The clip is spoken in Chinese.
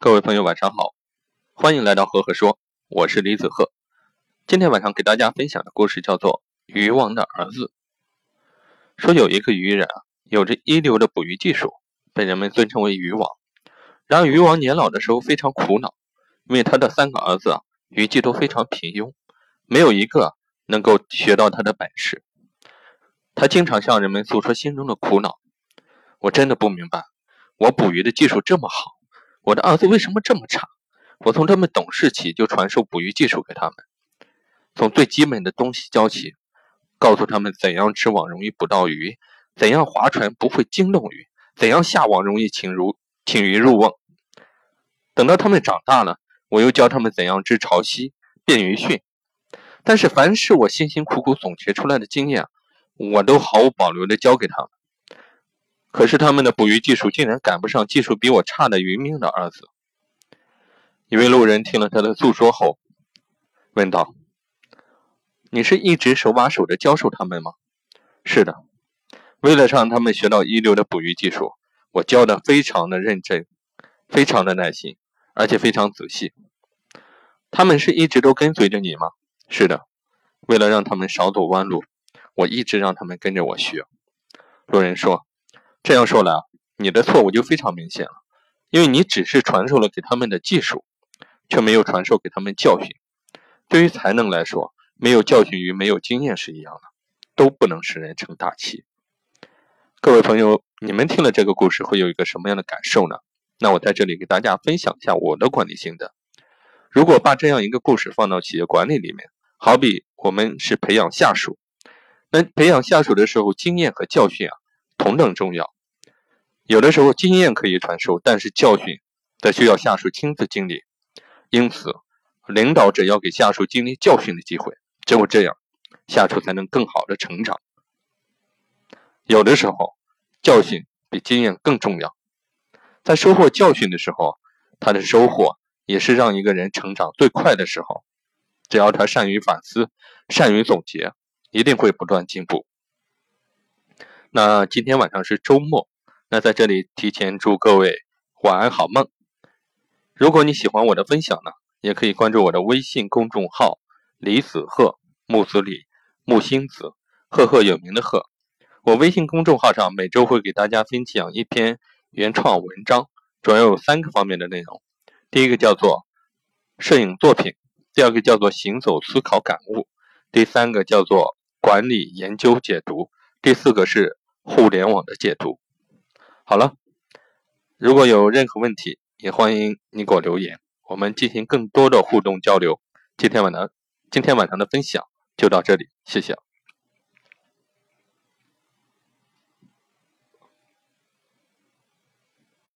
各位朋友，晚上好，欢迎来到赫赫说，我是李子赫。今天晚上给大家分享的故事叫做《渔王的儿子》。说有一个渔人啊，有着一流的捕鱼技术，被人们尊称为渔王。然而渔王年老的时候非常苦恼，因为他的三个儿子啊，渔技都非常平庸，没有一个能够学到他的本事。他经常向人们诉说心中的苦恼：“我真的不明白，我捕鱼的技术这么好。”我的儿子为什么这么差？我从他们懂事起就传授捕鱼技术给他们，从最基本的东西教起，告诉他们怎样织网容易捕到鱼，怎样划船不会惊动鱼，怎样下网容易请如请鱼入瓮。等到他们长大了，我又教他们怎样织潮汐、变鱼汛。但是凡是我辛辛苦苦总结出来的经验，我都毫无保留地教给他们。可是他们的捕鱼技术竟然赶不上技术比我差的渔民的儿子。一位路人听了他的诉说后，问道：“你是一直手把手的教授他们吗？”“是的，为了让他们学到一流的捕鱼技术，我教的非常的认真，非常的耐心，而且非常仔细。”“他们是一直都跟随着你吗？”“是的，为了让他们少走弯路，我一直让他们跟着我学。”路人说。这样说来啊，你的错误就非常明显了，因为你只是传授了给他们的技术，却没有传授给他们教训。对于才能来说，没有教训与没有经验是一样的，都不能使人成大器。各位朋友，你们听了这个故事会有一个什么样的感受呢？那我在这里给大家分享一下我的管理心得。如果把这样一个故事放到企业管理里面，好比我们是培养下属，那培养下属的时候，经验和教训啊。同等重要。有的时候经验可以传授，但是教训则需要下属亲自经历。因此，领导者要给下属经历教训的机会，只有这样，下属才能更好的成长。有的时候，教训比经验更重要。在收获教训的时候，他的收获也是让一个人成长最快的时候。只要他善于反思，善于总结，一定会不断进步。那今天晚上是周末，那在这里提前祝各位晚安好梦。如果你喜欢我的分享呢，也可以关注我的微信公众号“李子鹤木子李木星子赫赫有名的赫”。我微信公众号上每周会给大家分享一篇原创文章，主要有三个方面的内容。第一个叫做摄影作品，第二个叫做行走思考感悟，第三个叫做管理研究解读，第四个是。互联网的解读，好了，如果有任何问题，也欢迎你给我留言，我们进行更多的互动交流。今天晚上，今天晚上的分享就到这里，谢谢。